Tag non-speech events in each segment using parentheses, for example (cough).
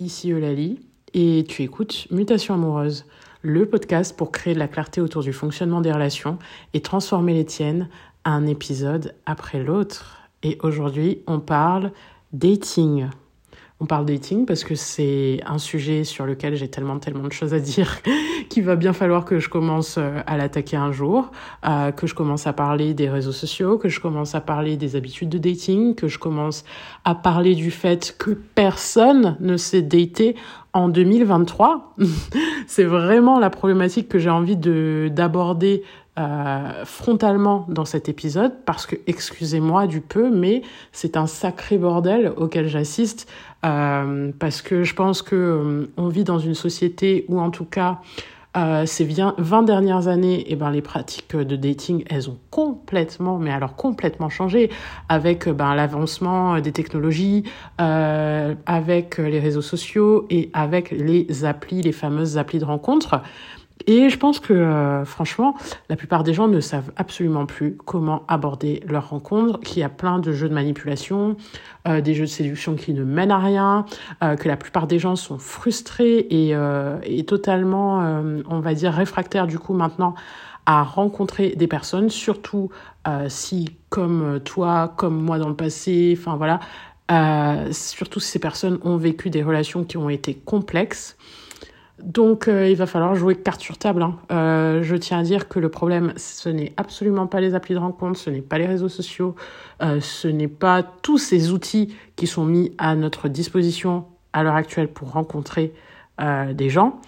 ici Eulalie et tu écoutes Mutation amoureuse, le podcast pour créer de la clarté autour du fonctionnement des relations et transformer les tiennes un épisode après l'autre. Et aujourd'hui, on parle dating. On parle dating parce que c'est un sujet sur lequel j'ai tellement, tellement de choses à dire (laughs) qu'il va bien falloir que je commence euh, à l'attaquer un jour, euh, que je commence à parler des réseaux sociaux, que je commence à parler des habitudes de dating, que je commence à parler du fait que personne ne s'est daté en 2023. (laughs) c'est vraiment la problématique que j'ai envie de d'aborder euh, frontalement dans cet épisode parce que, excusez-moi du peu, mais c'est un sacré bordel auquel j'assiste euh, parce que je pense que euh, on vit dans une société où, en tout cas, ces 20 dernières années, eh ben, les pratiques de dating, elles ont complètement, mais alors complètement changé avec ben, l'avancement des technologies, avec les réseaux sociaux et avec les applis, les fameuses applis de rencontre. Et je pense que, euh, franchement, la plupart des gens ne savent absolument plus comment aborder leur rencontre, qu'il y a plein de jeux de manipulation, euh, des jeux de séduction qui ne mènent à rien, euh, que la plupart des gens sont frustrés et, et totalement, on va dire, réfractaires du coup maintenant à rencontrer des personnes, surtout si, comme toi, comme moi dans le passé, enfin voilà, surtout si ces personnes ont vécu des relations qui ont été complexes. Donc euh, il va falloir jouer carte sur table. Hein. Euh, je tiens à dire que le problème, ce n'est absolument pas les applis de rencontre, ce n'est pas les réseaux sociaux, euh, ce n'est pas tous ces outils qui sont mis à notre disposition à l'heure actuelle pour rencontrer des gens.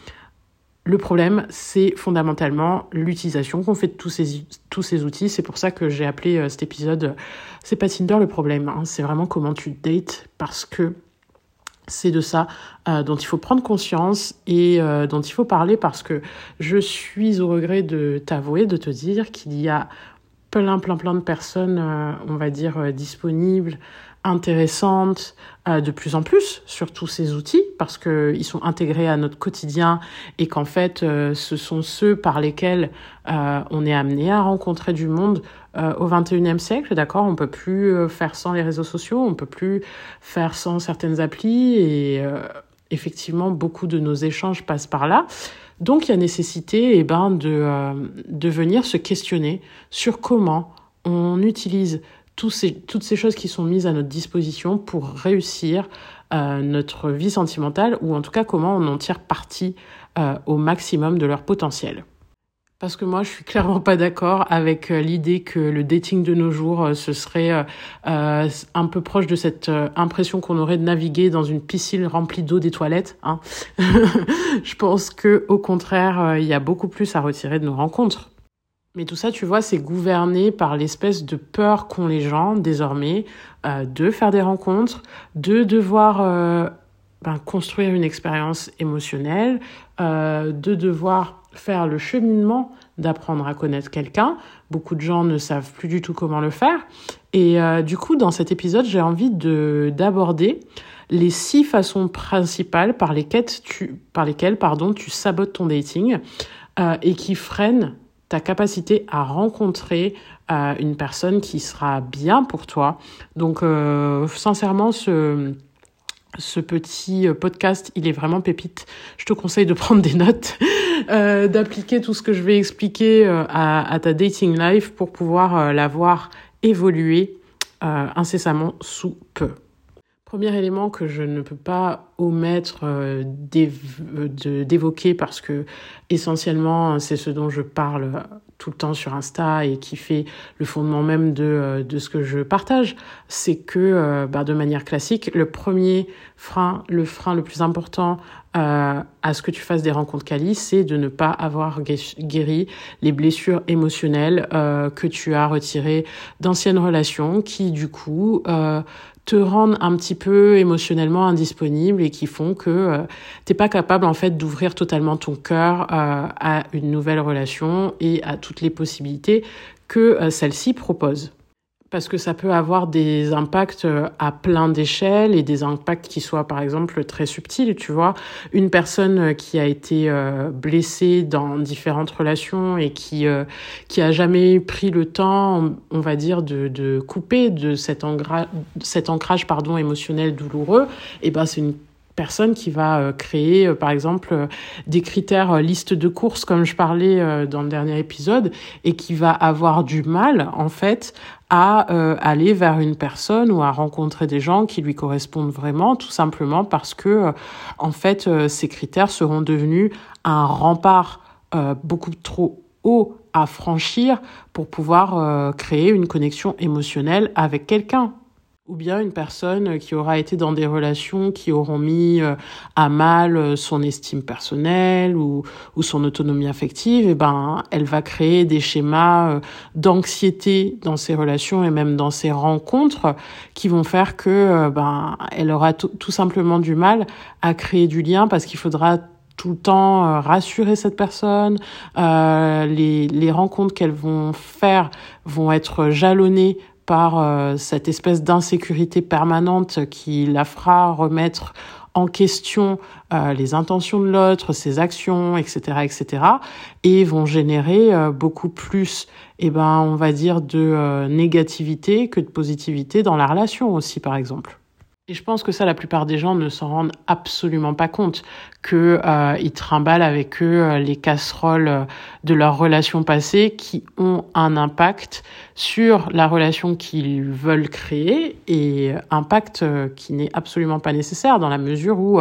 Le problème, c'est fondamentalement l'utilisation qu'on fait de tous ces, outils. C'est pour ça que j'ai appelé cet épisode C'est pas Tinder le problème, hein. c'est vraiment comment tu dates parce que c'est de ça euh, dont il faut prendre conscience et euh, dont il faut parler parce que je suis au regret de t'avouer, de te dire qu'il y a plein, plein, plein de personnes, euh, on va dire, disponibles, intéressantes, de plus en plus sur tous ces outils parce qu'ils sont intégrés à notre quotidien et qu'en fait, ce sont ceux par lesquels on est amené à rencontrer du monde euh, au 21e siècle, d'accord, on peut plus euh, faire sans les réseaux sociaux, on peut plus faire sans certaines applis et euh, effectivement beaucoup de nos échanges passent par là. Donc il y a nécessité eh ben, de, de venir se questionner sur comment on utilise tous ces, toutes ces choses qui sont mises à notre disposition pour réussir notre vie sentimentale ou en tout cas comment on en tire parti au maximum de leur potentiel. Parce que moi, je suis clairement pas d'accord avec euh, l'idée que le dating de nos jours, euh, ce serait euh, un peu proche de cette impression qu'on aurait de naviguer dans une piscine remplie d'eau des toilettes. Hein. (laughs) je pense que, au contraire, il y a beaucoup plus à retirer de nos rencontres. Mais tout ça, tu vois, c'est gouverné par l'espèce de peur qu'ont les gens désormais de faire des rencontres, de devoir ben, construire une expérience émotionnelle, de devoir faire le cheminement d'apprendre à connaître quelqu'un. Beaucoup de gens ne savent plus du tout comment le faire. Et euh, du coup, dans cet épisode, j'ai envie de d'aborder les six façons principales par lesquelles tu, par lesquelles, pardon, tu sabotes ton dating euh, et qui freinent ta capacité à rencontrer euh, une personne qui sera bien pour toi. Donc, sincèrement, ce ce petit euh, podcast, il est vraiment pépite. Je te conseille de (laughs) prendre des notes, euh, d'appliquer tout ce que je vais expliquer euh, à, ta dating life pour pouvoir la voir évoluer incessamment sous peu. Premier élément que je ne peux pas omettre d'évoquer parce que essentiellement c'est ce dont je parle tout le temps sur Insta et qui fait le fondement même de, euh, de ce que je partage, c'est que euh, bah, de manière classique, le premier frein, le frein le plus important euh, à ce que tu fasses des rencontres quali, c'est de ne pas avoir guéri les blessures émotionnelles que tu as retirées d'anciennes relations qui du coup te rendent un petit peu émotionnellement indisponible et qui font que euh, t'es pas capable en fait d'ouvrir totalement ton cœur euh, à une nouvelle relation et à toutes les possibilités que euh, celle-ci propose parce que ça peut avoir des impacts euh, à plein d'échelles et des impacts qui soient par exemple très subtils, tu vois. Une personne euh, qui a été euh, blessée dans différentes relations et qui qui a jamais pris le temps, on va dire, de, de couper de cet, cet ancrage pardon émotionnel douloureux, et eh ben c'est une personne qui va euh, créer, euh, par exemple, euh, des critères liste de courses, comme je parlais dans le dernier épisode, et qui va avoir du mal, en fait, à aller vers une personne ou à rencontrer des gens qui lui correspondent vraiment, tout simplement parce que, en fait, ces critères seront devenus un rempart beaucoup trop haut à franchir pour pouvoir créer une connexion émotionnelle avec quelqu'un ou bien une personne qui aura été dans des relations qui auront mis euh, à mal euh, son estime personnelle ou, son autonomie affective, et eh ben elle va créer des schémas euh, d'anxiété dans ses relations et même dans ses rencontres qui vont faire que ben elle aura tout simplement du mal à créer du lien parce qu'il faudra tout le temps rassurer cette personne. Euh, les, les rencontres qu'elles vont faire vont être jalonnées par euh, cette espèce d'insécurité permanente qui la fera remettre en question euh, les intentions de l'autre, ses actions, etc., etc., et vont générer euh, beaucoup plus, eh ben, on va dire, de négativité que de positivité dans la relation aussi, par exemple. Et je pense que ça, la plupart des gens ne s'en rendent absolument pas compte, que euh, trimballent avec eux euh, les casseroles euh, de leurs relations passées qui ont un impact sur la relation qu'ils veulent créer et impact qui n'est absolument pas nécessaire dans la mesure où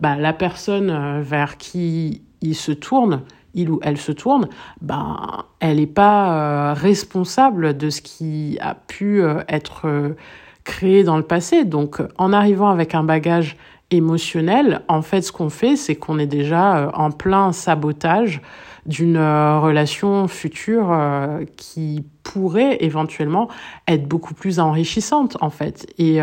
bah, la personne vers qui il se tourne, il ou elle se tourne, ben elle n'est pas responsable de ce qui a pu être créé dans le passé. Donc, en arrivant avec un bagage émotionnel, en fait, ce qu'on fait, c'est qu'on est déjà euh, en plein sabotage d'une euh, relation future euh, qui pourrait éventuellement être beaucoup plus enrichissante, en fait. Et,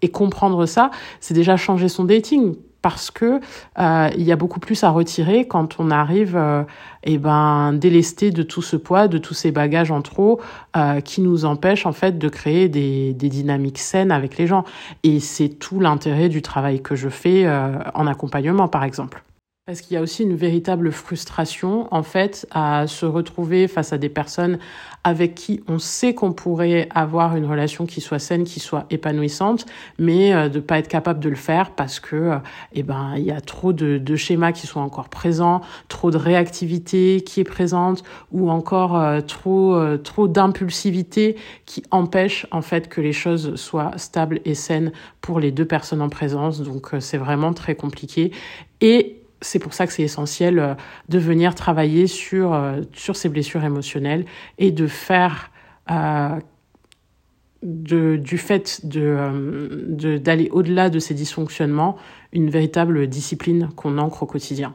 et comprendre ça, c'est déjà changer son dating parce que euh, il y a beaucoup plus à retirer quand on arrive euh, eh ben délesté de tout ce poids, de tous ces bagages en trop euh, qui nous empêchent en fait de créer des, des dynamiques saines avec les gens. Et c'est tout l'intérêt du travail que je fais euh, en accompagnement par exemple. Parce qu'il y a aussi une véritable frustration, en fait, à se retrouver face à des personnes avec qui on sait qu'on pourrait avoir une relation qui soit saine, qui soit épanouissante, mais euh, de pas être capable de le faire parce que, euh, eh ben, il y a trop de, schémas qui sont encore présents, trop de réactivité qui est présente, ou encore euh, trop, trop d'impulsivité qui empêche, en fait, que les choses soient stables et saines pour les deux personnes en présence. Donc, c'est vraiment très compliqué. Et c'est pour ça que c'est essentiel euh, de venir travailler sur, euh, sur ces blessures émotionnelles et de faire euh, de, du fait de, d'aller au-delà de ces dysfonctionnements une véritable discipline qu'on ancre au quotidien.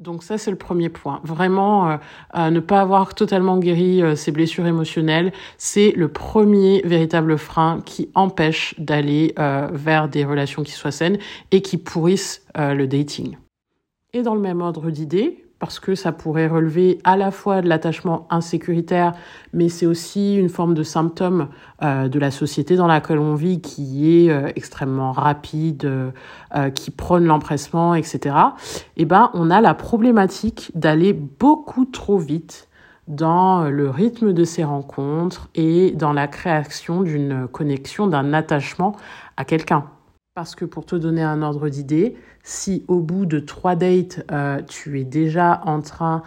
Donc ça, c'est le premier point. Vraiment, ne pas avoir totalement guéri ces blessures émotionnelles, c'est le premier véritable frein qui empêche d'aller vers des relations qui soient saines et qui pourrissent le dating. Et dans le même ordre d'idées, parce que ça pourrait relever à la fois de l'attachement insécuritaire, mais c'est aussi une forme de symptôme euh, de la société dans laquelle on vit qui est euh, extrêmement rapide, euh, qui prône l'empressement, etc. Eh ben, on a la problématique d'aller beaucoup trop vite dans le rythme de ces rencontres et dans la création d'une connexion, d'un attachement à quelqu'un. Parce que pour te donner un ordre d'idée, si au bout de trois dates, euh, tu es déjà en train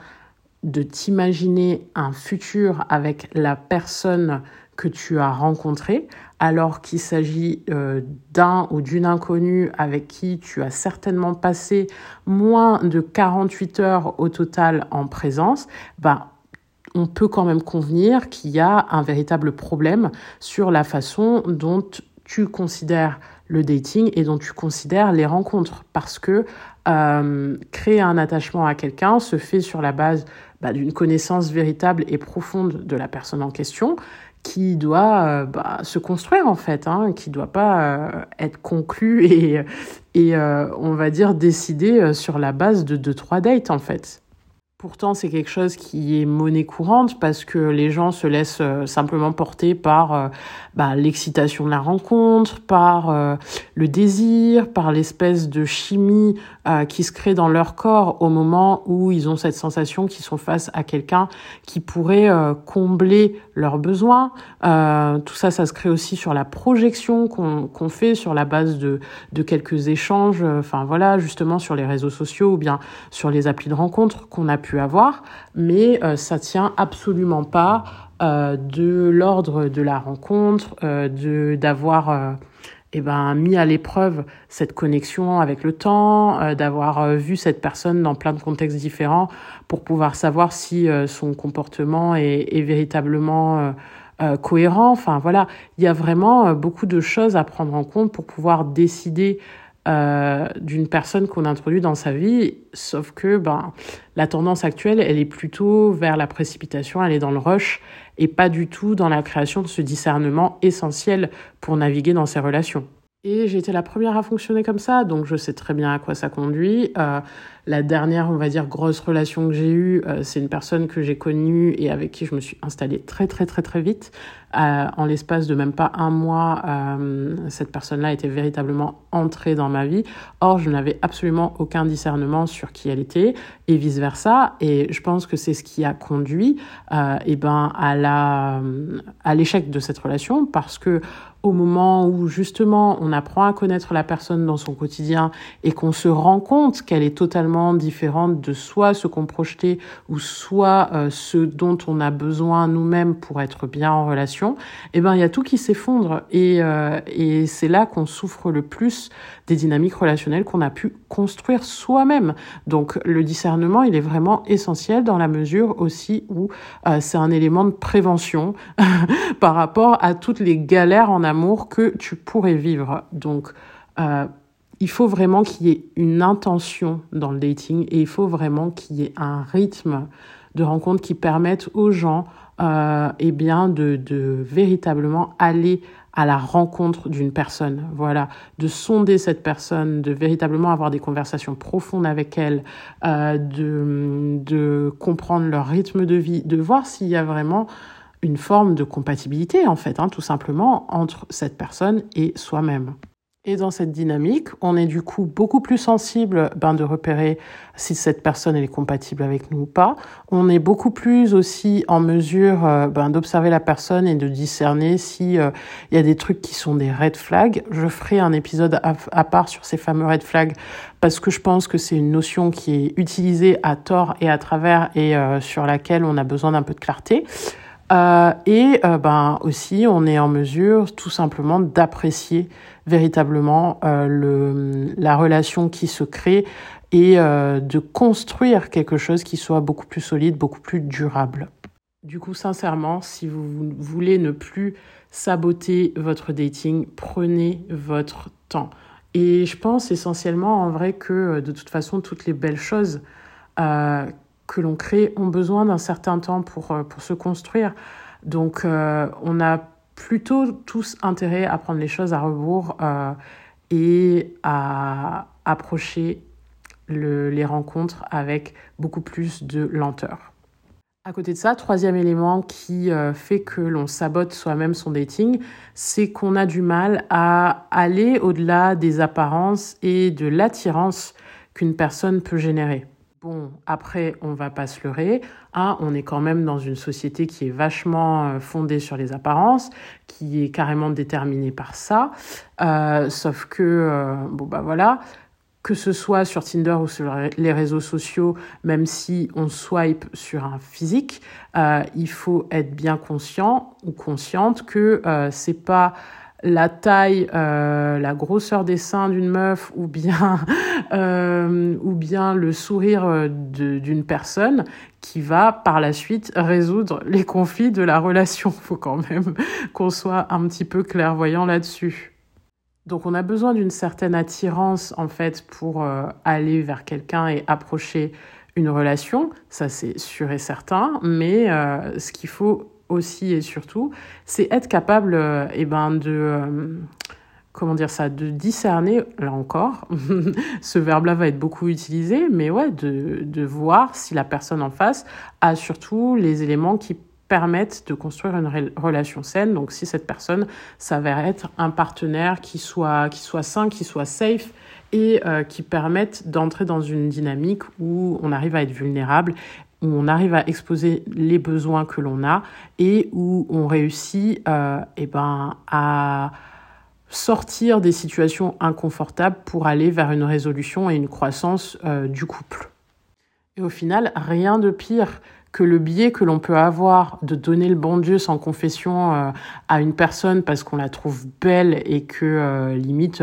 de t'imaginer un futur avec la personne que tu as rencontrée, alors qu'il s'agit euh, d'un ou d'une inconnue avec qui tu as certainement passé moins de 48 heures au total en présence, bah, on peut quand même convenir qu'il y a un véritable problème sur la façon dont tu considères le dating et dont tu considères les rencontres. Parce que euh, créer un attachement à quelqu'un se fait sur la base bah, d'une connaissance véritable et profonde de la personne en question qui doit euh, bah, se construire en fait, hein, qui doit pas euh, être conclu et, et on va dire décidé sur la base de deux trois dates en fait. Pourtant, c'est quelque chose qui est monnaie courante parce que les gens se laissent euh, simplement porter par euh, bah, l'excitation de la rencontre, par euh, le désir, par l'espèce de chimie qui se crée dans leur corps au moment où ils ont cette sensation qu'ils sont face à quelqu'un qui pourrait combler leurs besoins. tout ça, ça se crée aussi sur la projection qu'on fait sur la base de, de quelques échanges, enfin voilà, justement sur les réseaux sociaux ou bien sur les applis de rencontre qu'on a pu avoir, mais euh, ça tient absolument pas euh, de l'ordre de la rencontre, euh, de d'avoir eh ben, mis à l'épreuve cette connexion avec le temps, d'avoir vu cette personne dans plein de contextes différents pour pouvoir savoir si son comportement est véritablement cohérent. Enfin voilà, il y a vraiment beaucoup de choses à prendre en compte pour pouvoir décider euh, d'une personne qu'on introduit dans sa vie, sauf que ben, la tendance actuelle, elle est plutôt vers la précipitation, elle est dans le rush et pas du tout dans la création de ce discernement essentiel pour naviguer dans ces relations. Et j'ai été la première à fonctionner comme ça, donc je sais très bien à quoi ça conduit. Euh, la dernière, on va dire, grosse relation que j'ai eue, euh, c'est une personne que j'ai connue et avec qui je me suis installée très très très très vite. Euh, en l'espace de même pas un mois, euh, cette personne-là était véritablement entrée dans ma vie. Or, je n'avais absolument aucun discernement sur qui elle était et vice versa. Et je pense que c'est ce qui a conduit, euh, eh ben, à la à l'échec de cette relation parce que au moment où justement on apprend à connaître la personne dans son quotidien et qu'on se rend compte qu'elle est totalement différente de soit ce qu'on projetait ou soit euh, ce dont on a besoin nous-mêmes pour être bien en relation, eh ben il y a tout qui s'effondre et, euh, et c'est là qu'on souffre le plus des dynamiques relationnelles qu'on a pu construire soi-même. Donc le discernement, il est vraiment essentiel dans la mesure aussi où euh, c'est un élément de prévention (laughs) par rapport à toutes les galères en amour que tu pourrais vivre. Donc, il faut vraiment qu'il y ait une intention dans le dating et il faut vraiment qu'il y ait un rythme de rencontre qui permette aux gens euh, eh bien de, véritablement aller à la rencontre d'une personne, voilà, de sonder cette personne, de véritablement avoir des conversations profondes avec elle, euh, de, de comprendre leur rythme de vie, de voir s'il y a vraiment une forme de compatibilité, en fait, hein, tout simplement, entre cette personne et soi-même. Et dans cette dynamique, on est du coup beaucoup plus sensible ben, de repérer si cette personne est compatible avec nous ou pas. On est beaucoup plus aussi en mesure euh, ben, d'observer la personne et de discerner si euh, il y a des trucs qui sont des red flags. Je ferai un épisode à, part sur ces fameux red flags parce que je pense que c'est une notion qui est utilisée à tort et à travers et euh, sur laquelle on a besoin d'un peu de clarté. Euh, et euh, ben aussi, on est en mesure tout simplement d'apprécier véritablement euh, le, la relation qui se crée et de construire quelque chose qui soit beaucoup plus solide, beaucoup plus durable. Du coup, sincèrement, si vous voulez ne plus saboter votre dating, prenez votre temps. Et je pense essentiellement en vrai que de toute façon, toutes les belles choses que l'on crée ont besoin d'un certain temps pour, euh, pour se construire. Donc euh, on a plutôt tous intérêt à prendre les choses à rebours euh, et à approcher le, les rencontres avec beaucoup plus de lenteur. À côté de ça, troisième élément qui fait que l'on sabote soi-même son dating, c'est qu'on a du mal à aller au-delà des apparences et de l'attirance qu'une personne peut générer. Bon, après, on va pas se leurrer. Hein, on est quand même dans une société qui est vachement euh, fondée sur les apparences, qui est carrément déterminée par ça. Euh, sauf que, euh, bon bah voilà, que ce soit sur Tinder ou sur les réseaux sociaux, même si on swipe sur un physique, il faut être bien conscient ou consciente que c'est pas la taille, euh, la grosseur des seins d'une meuf ou bien, (laughs) euh, ou bien le sourire euh, d'une personne qui va par la suite résoudre les conflits de la relation. (laughs) Faut quand même qu'on soit un petit peu clairvoyant là-dessus. Donc on a besoin d'une certaine attirance en fait pour aller vers quelqu'un et approcher une relation, ça c'est sûr et certain, mais ce qu'il faut aussi et surtout, c'est être capable euh, eh ben, de, euh, comment dire ça, de discerner, là encore, (laughs) ce verbe-là va être beaucoup utilisé, mais ouais, de, de voir si la personne en face a surtout les éléments qui permettent de construire une relation saine. Donc si cette personne s'avère être un partenaire qui soit, qui soit sain, qui soit safe et euh, qui permette d'entrer dans une dynamique où on arrive à être vulnérable on arrive à exposer les besoins que l'on a et où on réussit euh, eh ben, à sortir des situations inconfortables pour aller vers une résolution et une croissance euh, du couple. Et au final, rien de pire que le biais que l'on peut avoir de donner le bon Dieu sans confession euh, à une personne parce qu'on la trouve belle et que limite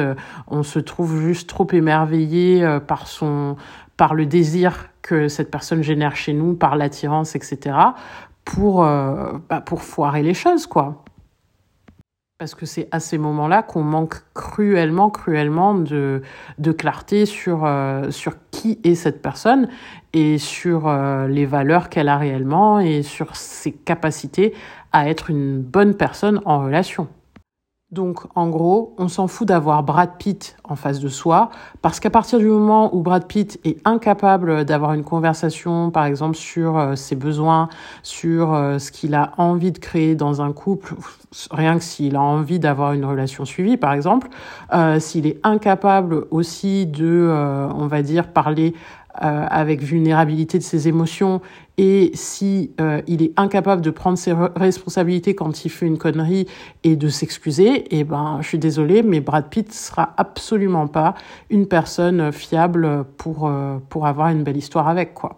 on se trouve juste trop émerveillé par son par le désir que cette personne génère chez nous, par l'attirance, etc. pour bah, pour foirer les choses quoi. Parce que c'est à ces moments-là qu'on manque cruellement, cruellement de, de clarté sur, euh, sur qui est cette personne et sur euh, les valeurs qu'elle a réellement et sur ses capacités à être une bonne personne en relation. Donc, en gros, on s'en fout d'avoir Brad Pitt en face de soi, parce qu'à partir du moment où Brad Pitt est incapable d'avoir une conversation, par exemple, sur euh, ses besoins, sur euh, ce qu'il a envie de créer dans un couple, rien que s'il a envie d'avoir une relation suivie, par exemple, euh, s'il est incapable aussi de, on va dire, parler avec vulnérabilité de ses émotions et si euh, il est incapable de prendre ses responsabilités quand il fait une connerie et de s'excuser, eh ben je suis désolée, mais Brad Pitt sera absolument pas une personne fiable pour euh, pour avoir une belle histoire avec quoi.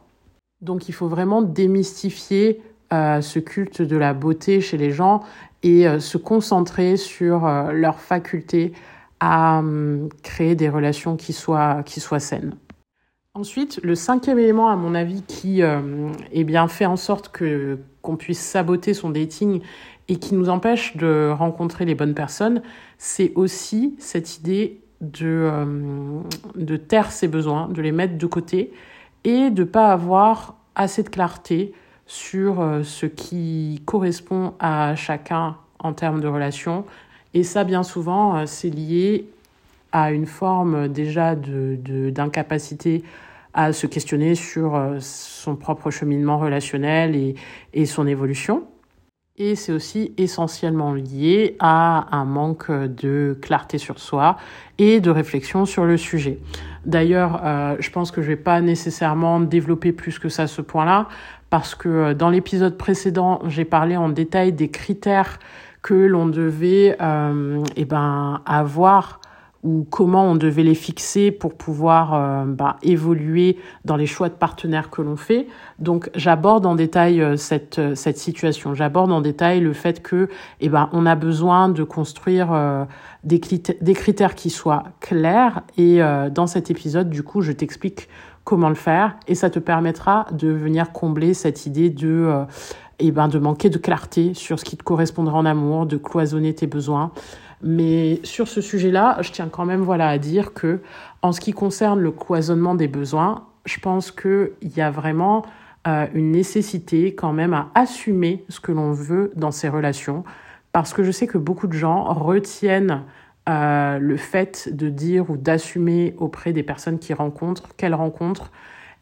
Donc il faut vraiment démystifier ce culte de la beauté chez les gens et se concentrer sur leur faculté à hum, créer des relations qui soient qui soient saines. Ensuite, le cinquième élément, à mon avis, qui euh, eh bien, fait en sorte que qu'on puisse saboter son dating et qui nous empêche de rencontrer les bonnes personnes, c'est aussi cette idée de, euh, de taire ses besoins, de les mettre de côté et de ne pas avoir assez de clarté sur euh, ce qui correspond à chacun en termes de relation. Et ça, bien souvent, c'est lié à une forme déjà de, d'incapacité à se questionner sur euh, son propre cheminement relationnel et, et son évolution. Et c'est aussi essentiellement lié à un manque de clarté sur soi et de réflexion sur le sujet. D'ailleurs, euh, je pense que je vais pas nécessairement développer plus que ça ce point-là, parce que euh, dans l'épisode précédent, j'ai parlé en détail des critères que l'on devait euh, eh ben, avoir ou comment on devait les fixer pour pouvoir euh, bah, évoluer dans les choix de partenaires que l'on fait. Donc j'aborde en détail euh, cette, euh, cette situation. J'aborde en détail le fait que eh ben, on a besoin de construire des, critères, des critères qui soient clairs. Et dans cet épisode, du coup, je t'explique comment le faire et ça te permettra de venir combler cette idée de eh ben, de manquer de clarté sur ce qui te correspondra en amour, de cloisonner tes besoins. Mais sur ce sujet-là, je tiens quand même voilà à dire que en ce qui concerne le cloisonnement des besoins, je pense qu'il y a vraiment euh, une nécessité quand même à assumer ce que l'on veut dans ces relations, parce que je sais que beaucoup de gens retiennent euh, le fait de dire ou d'assumer auprès des personnes qu'ils rencontrent, qu'elles rencontrent,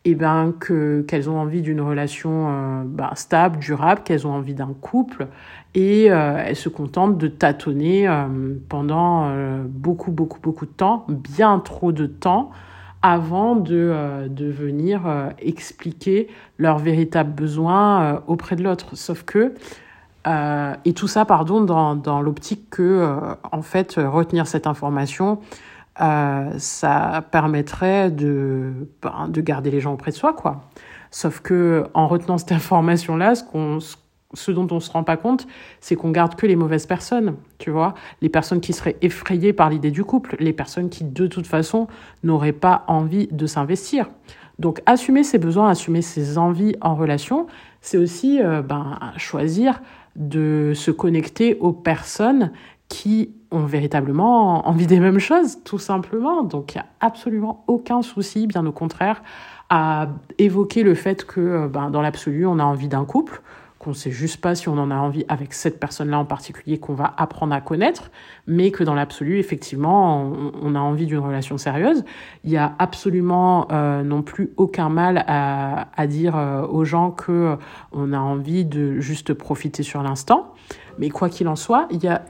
et eh ben que qu'elles ont envie d'une relation euh, ben, stable, durable, qu'elles ont envie d'un couple et euh, elles se contentent de tâtonner euh, pendant euh, beaucoup beaucoup beaucoup de temps, bien trop de temps avant de, de venir expliquer leurs véritables besoins auprès de l'autre. Sauf que et tout ça, pardon, dans, dans l'optique que, en fait, retenir cette information, euh, ça permettrait de, ben, de garder les gens auprès de soi, quoi. Sauf que en retenant cette information-là, ce, dont on se rend pas compte, c'est qu'on garde que les mauvaises personnes, tu vois, les personnes qui seraient effrayées par l'idée du couple, les personnes qui de toute façon n'auraient pas envie de s'investir. Donc assumer ses besoins, assumer ses envies en relation, c'est aussi euh, ben, choisir de se connecter aux personnes qui ont véritablement envie des mêmes choses, tout simplement. Donc il n'y a absolument aucun souci, bien au contraire, à évoquer le fait que euh, ben, dans l'absolu, on a envie d'un couple, qu'on sait juste pas si on en a envie avec cette personne-là en particulier qu'on va apprendre à connaître, mais que dans l'absolu, effectivement, on, a envie d'une relation sérieuse. Il y a absolument euh, non plus aucun mal à, à dire euh, aux gens que on a envie de juste profiter sur l'instant. Mais quoi qu'il en soit, il y a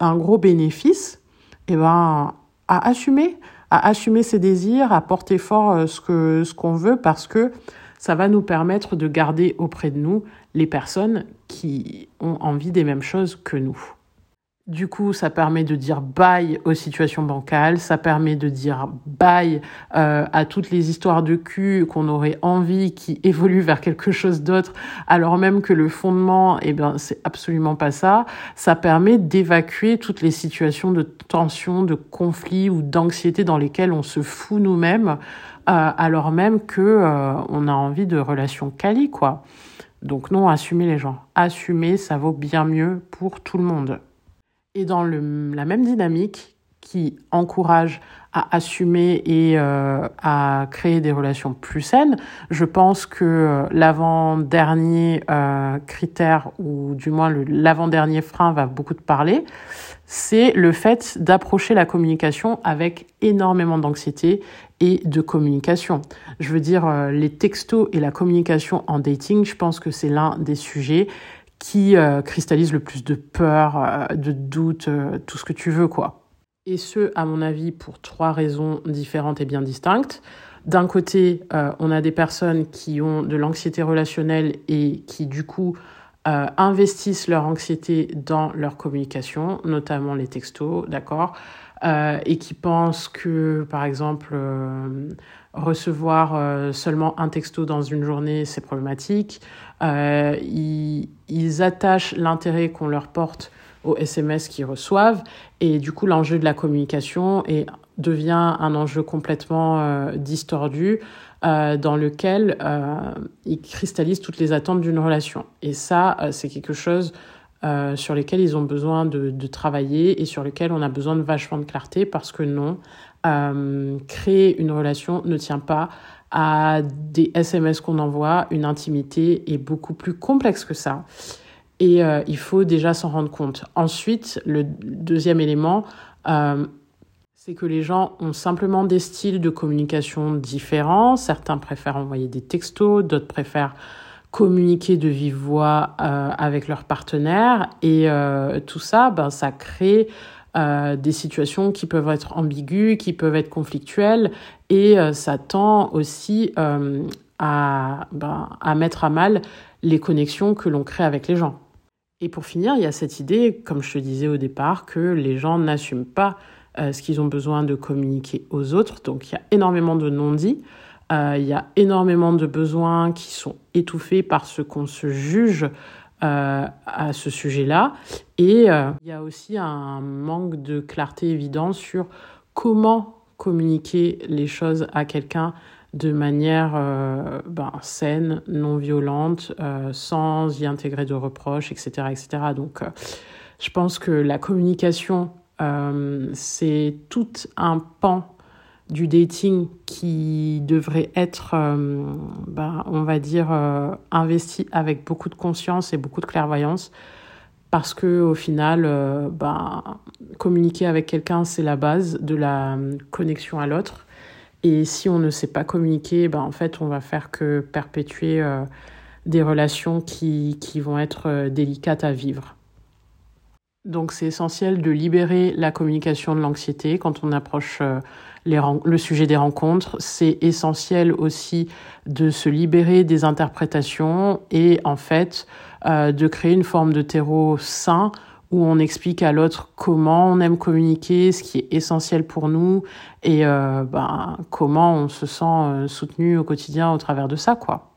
un gros bénéfice, eh ben, à assumer, à assumer ses désirs, à porter fort euh, ce ce qu'on veut, parce que ça va nous permettre de garder auprès de nous les personnes qui ont envie des mêmes choses que nous. Du coup, ça permet de dire bye aux situations bancales, ça permet de dire bye euh, à toutes les histoires de cul qu'on aurait envie qui évoluent vers quelque chose d'autre, alors même que le fondement, eh ben, c'est absolument pas ça. Ça permet d'évacuer toutes les situations de tension, de conflit ou d'anxiété dans lesquelles on se fout nous-mêmes, euh, alors même que euh, on a envie de relations quali, quoi. Donc non, assumer les gens. Assumer, ça vaut bien mieux pour tout le monde. Et dans le, la même dynamique qui encourage à assumer et euh, à créer des relations plus saines, je pense que l'avant-dernier euh, critère, ou du moins l'avant-dernier frein va beaucoup te parler, c'est le fait d'approcher la communication avec énormément d'anxiété et de communication. Je veux dire, euh, les textos et la communication en dating, je pense que c'est l'un des sujets qui euh, cristallise le plus de peur, euh, de doute, euh, tout ce que tu veux, quoi. Et ce, à mon avis, pour trois raisons différentes et bien distinctes. D'un côté, on a des personnes qui ont de l'anxiété relationnelle et qui, du coup, investissent leur anxiété dans leur communication, notamment les textos, d'accord et qui pensent que, par exemple, recevoir seulement un texto dans une journée, c'est problématique. Euh, ils, attachent l'intérêt qu'on leur porte aux SMS qu'ils reçoivent et du coup l'enjeu de la communication est, devient un enjeu complètement euh, distordu euh, dans lequel euh, ils cristallisent toutes les attentes d'une relation. Et ça, euh, c'est quelque chose euh, sur lesquels ils ont besoin de, de, travailler et sur lequel on a besoin de vachement de clarté parce que non, créer une relation ne tient pas à des SMS qu'on envoie, une intimité est beaucoup plus complexe que ça. Et euh, il faut déjà s'en rendre compte. Ensuite, le deuxième élément, euh, c'est que les gens ont simplement des styles de communication différents. Certains préfèrent envoyer des textos, d'autres préfèrent communiquer de vive voix euh, avec leurs partenaires. Et euh, tout ça, ben, ça crée euh, des situations qui peuvent être ambiguës, qui peuvent être conflictuelles, et euh, ça tend aussi euh, à, ben, à mettre à mal les connexions que l'on crée avec les gens. Et pour finir, il y a cette idée, comme je te disais au départ, que les gens n'assument pas ce qu'ils ont besoin de communiquer aux autres. Donc il y a énormément de non-dits, il y a énormément de besoins qui sont étouffés par ce qu'on se juge euh, à ce sujet-là. Et euh, il y a aussi un manque de clarté évident sur comment communiquer les choses à quelqu'un de manière euh, ben, saine, non violente, sans y intégrer de reproches, etc. etc. Donc, je pense que la communication, c'est tout un pan du dating qui devrait être, euh, ben, on va dire, euh, investi avec beaucoup de conscience et beaucoup de clairvoyance. Parce que au final, euh, ben, communiquer avec quelqu'un, c'est la base de la connexion à l'autre. Et si on ne sait pas communiquer, ben, en fait, on va faire que perpétuer des relations qui, qui vont être délicates à vivre. Donc c'est essentiel de libérer la communication de l'anxiété quand on approche le sujet des rencontres. C'est essentiel aussi de se libérer des interprétations et en fait euh, de créer une forme de terreau sain où on explique à l'autre comment on aime communiquer, ce qui est essentiel pour nous et euh, ben, comment on se sent euh, soutenu au quotidien au travers de ça, quoi.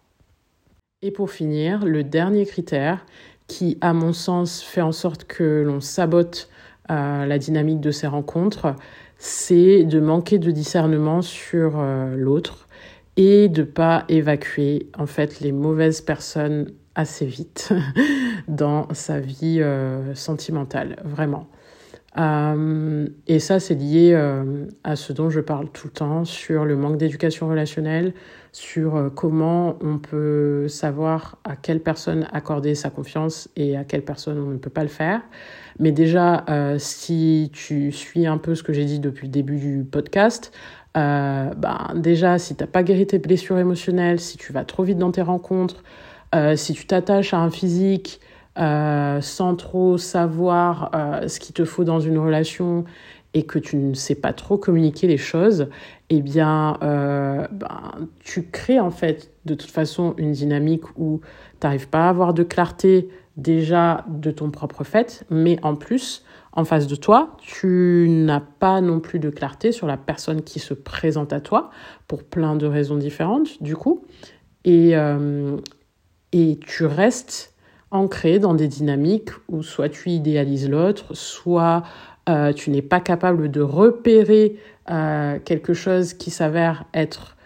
Et pour finir, le dernier critère qui, à mon sens, fait en sorte que l'on sabote la dynamique de ces rencontres, c'est de manquer de discernement sur euh, l'autre et de pas évacuer en fait les mauvaises personnes assez vite (laughs) dans sa vie euh, sentimentale, vraiment. Euh, et ça, c'est lié à ce dont je parle tout le temps, sur le manque d'éducation relationnelle, sur comment on peut savoir à quelle personne accorder sa confiance et à quelle personne on ne peut pas le faire. Mais déjà, si tu suis un peu ce que j'ai dit depuis le début du podcast, ben, déjà, si tu n'as pas guéri tes blessures émotionnelles, si tu vas trop vite dans tes rencontres, si tu t'attaches à un physique, euh, sans trop savoir euh, ce qu'il te faut dans une relation et que tu ne sais pas trop communiquer les choses, eh bien, euh, ben, tu crées en fait de toute façon une dynamique où tu n'arrives pas à avoir de clarté déjà de ton propre fait, mais en plus, en face de toi, tu n'as pas non plus de clarté sur la personne qui se présente à toi pour plein de raisons différentes, du coup. Et, et tu restes ancré dans des dynamiques où soit tu idéalises l'autre, soit euh, tu n'es pas capable de repérer euh, quelque chose qui s'avère être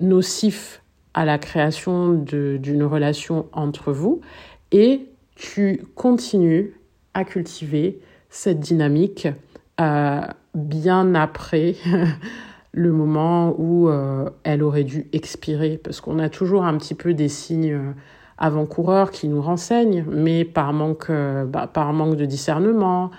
nocif à la création d'une relation entre vous et tu continues à cultiver cette dynamique euh, bien après (laughs) le moment où elle aurait dû expirer. Parce qu'on a toujours un petit peu des signes avant-coureurs qui nous renseignent, mais par manque, euh, bah, par manque de discernement,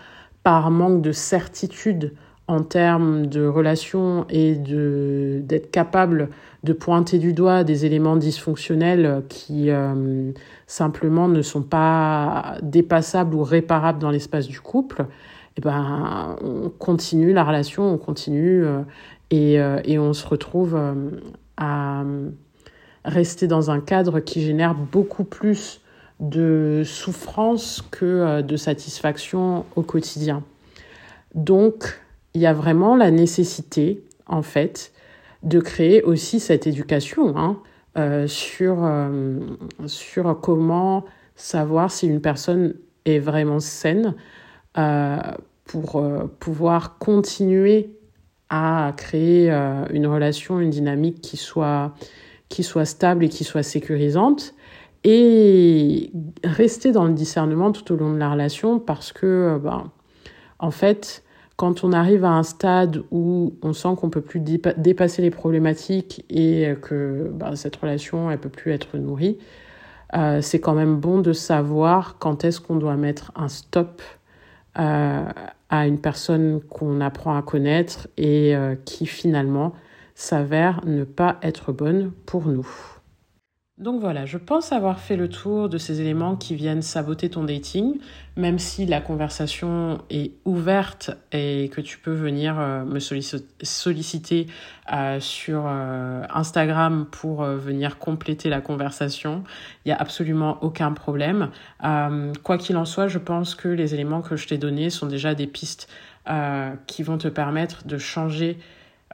par manque de certitude en termes de relations et d'être capable de pointer du doigt des éléments dysfonctionnels qui euh, simplement ne sont pas dépassables ou réparables dans l'espace du couple, eh ben on continue la relation, on continue euh, et, et, on se retrouve à rester dans un cadre qui génère beaucoup plus de souffrance que euh, de satisfaction au quotidien. Donc, il y a vraiment la nécessité, en fait, de créer aussi cette éducation hein, euh, sur, euh, sur comment savoir si une personne est vraiment saine pour pouvoir continuer à créer une relation, une dynamique qui soit qui soit stable et qui soit sécurisante et rester dans le discernement tout au long de la relation parce que, ben, en fait, quand on arrive à un stade où on sent qu'on peut plus dépasser les problématiques et que ben, cette relation elle peut plus être nourrie, euh, c'est quand même bon de savoir quand est-ce qu'on doit mettre un stop euh, à une personne qu'on apprend à connaître et euh, qui finalement s'avère ne pas être bonne pour nous. Donc voilà, je pense avoir fait le tour de ces éléments qui viennent saboter ton dating, même si la conversation est ouverte et que tu peux venir euh, me solliciter euh, sur euh, Instagram pour venir compléter la conversation. Il n'y a absolument aucun problème. quoi qu'il en soit, je pense que les éléments que je t'ai donnés sont déjà des pistes qui vont te permettre de changer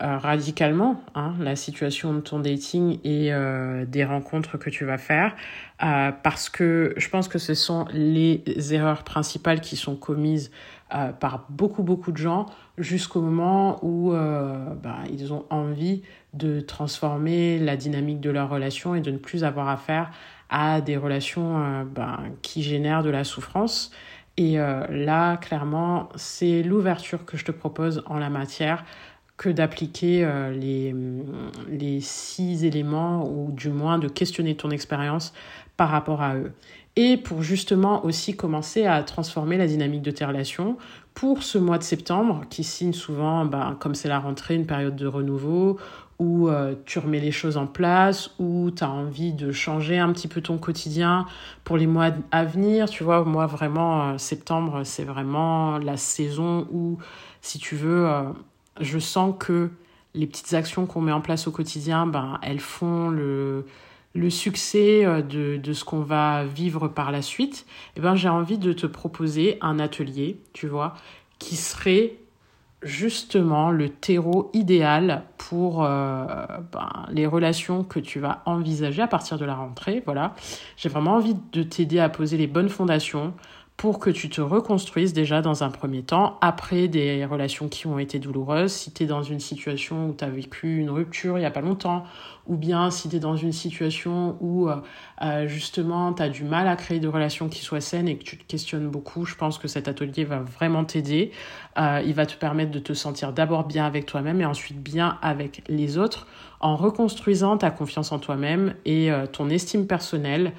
radicalement hein, la situation de ton dating et euh, des rencontres que tu vas faire euh, parce que je pense que ce sont les erreurs principales qui sont commises par beaucoup beaucoup de gens jusqu'au moment où bah, ils ont envie de transformer la dynamique de leur relation et de ne plus avoir affaire à des relations bah, qui génèrent de la souffrance. Et là, clairement, c'est l'ouverture que je te propose en la matière que d'appliquer euh, les, les six éléments ou du moins de questionner ton expérience par rapport à eux. Et pour justement aussi commencer à transformer la dynamique de tes relations pour ce mois de septembre qui signe souvent, ben, comme c'est la rentrée, une période de renouveau où euh, tu remets les choses en place, où tu as envie de changer un petit peu ton quotidien pour les mois à venir. Tu vois, moi vraiment, euh, septembre, c'est vraiment la saison où, si tu veux, je sens que les petites actions qu'on met en place au quotidien, ben, elles font le, le succès euh, de, de ce qu'on va vivre par la suite. Et eh ben, j'ai envie de te proposer un atelier, tu vois, qui serait justement le terreau idéal pour euh, ben, les relations que tu vas envisager à partir de la rentrée. Voilà, j'ai vraiment envie de t'aider à poser les bonnes fondations pour que tu te reconstruises déjà dans un premier temps, après des relations qui ont été douloureuses, si tu es dans une situation où tu as vécu une rupture il n'y a pas longtemps, ou bien si tu es dans une situation où euh, euh, justement tu as du mal à créer de relations qui soient saines et que tu te questionnes beaucoup, je pense que cet atelier va vraiment t'aider. Euh, il va te permettre de te sentir d'abord bien avec toi-même et ensuite bien avec les autres en reconstruisant ta confiance en toi-même et ton estime personnelle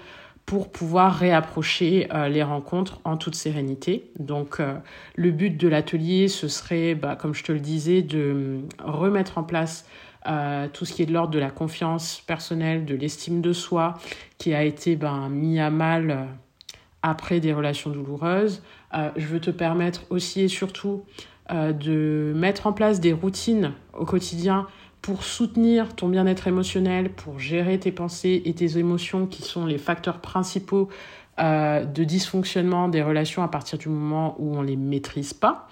pour pouvoir réapprocher euh, les rencontres en toute sérénité. Donc euh, le but de l'atelier, ce serait, bah, comme je te le disais, de remettre en place euh, tout ce qui est de l'ordre de la confiance personnelle, de l'estime de soi, qui a été ben, mis à mal après des relations douloureuses. je veux te permettre aussi et surtout de mettre en place des routines au quotidien pour soutenir ton bien-être émotionnel, pour gérer tes pensées et tes émotions qui sont les facteurs principaux euh, de dysfonctionnement des relations à partir du moment où on ne les maîtrise pas.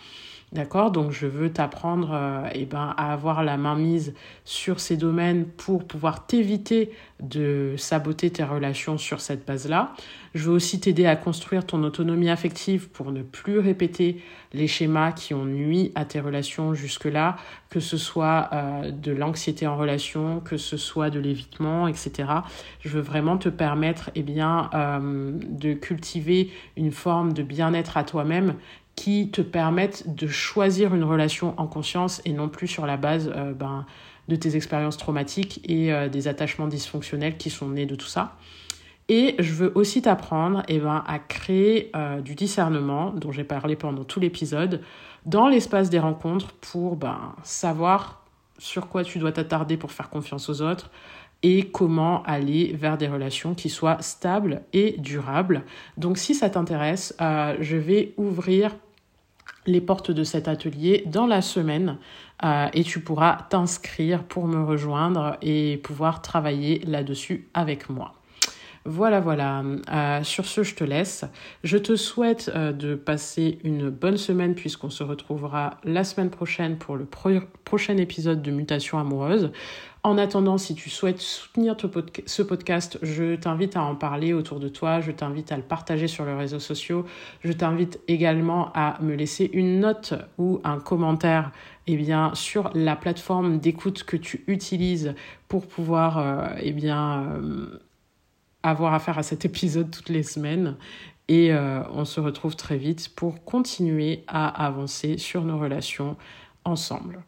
D'accord? Donc je veux t'apprendre euh, eh ben, à avoir la main mise sur ces domaines pour pouvoir t'éviter de saboter tes relations sur cette base-là. Je veux aussi t'aider à construire ton autonomie affective pour ne plus répéter les schémas qui ont nui à tes relations jusque-là, que ce soit euh, de l'anxiété en relation, que ce soit de l'évitement, etc. Je veux vraiment te permettre eh bien, euh, de cultiver une forme de bien-être à toi-même qui te permettent de choisir une relation en conscience et non plus sur la base euh, ben, de tes expériences traumatiques et euh, des attachements dysfonctionnels qui sont nés de tout ça. Et je veux aussi t'apprendre eh ben, à créer euh, du discernement, dont j'ai parlé pendant tout l'épisode, dans l'espace des rencontres pour ben, savoir sur quoi tu dois t'attarder pour faire confiance aux autres et comment aller vers des relations qui soient stables et durables. Donc si ça t'intéresse, je vais ouvrir les portes de cet atelier dans la semaine euh, et tu pourras t'inscrire pour me rejoindre et pouvoir travailler là-dessus avec moi. Voilà, voilà. Euh, sur ce, je te laisse. Je te souhaite euh, de passer une bonne semaine puisqu'on se retrouvera la semaine prochaine pour le prochain épisode de Mutation amoureuse. En attendant, si tu souhaites soutenir ce podcast, je t'invite à en parler autour de toi, je t'invite à le partager sur les réseaux sociaux, je t'invite également à me laisser une note ou un commentaire eh sur la plateforme d'écoute que tu utilises pour pouvoir euh, eh euh, avoir affaire à cet épisode toutes les semaines. Et euh, on se retrouve très vite pour continuer à avancer sur nos relations ensemble.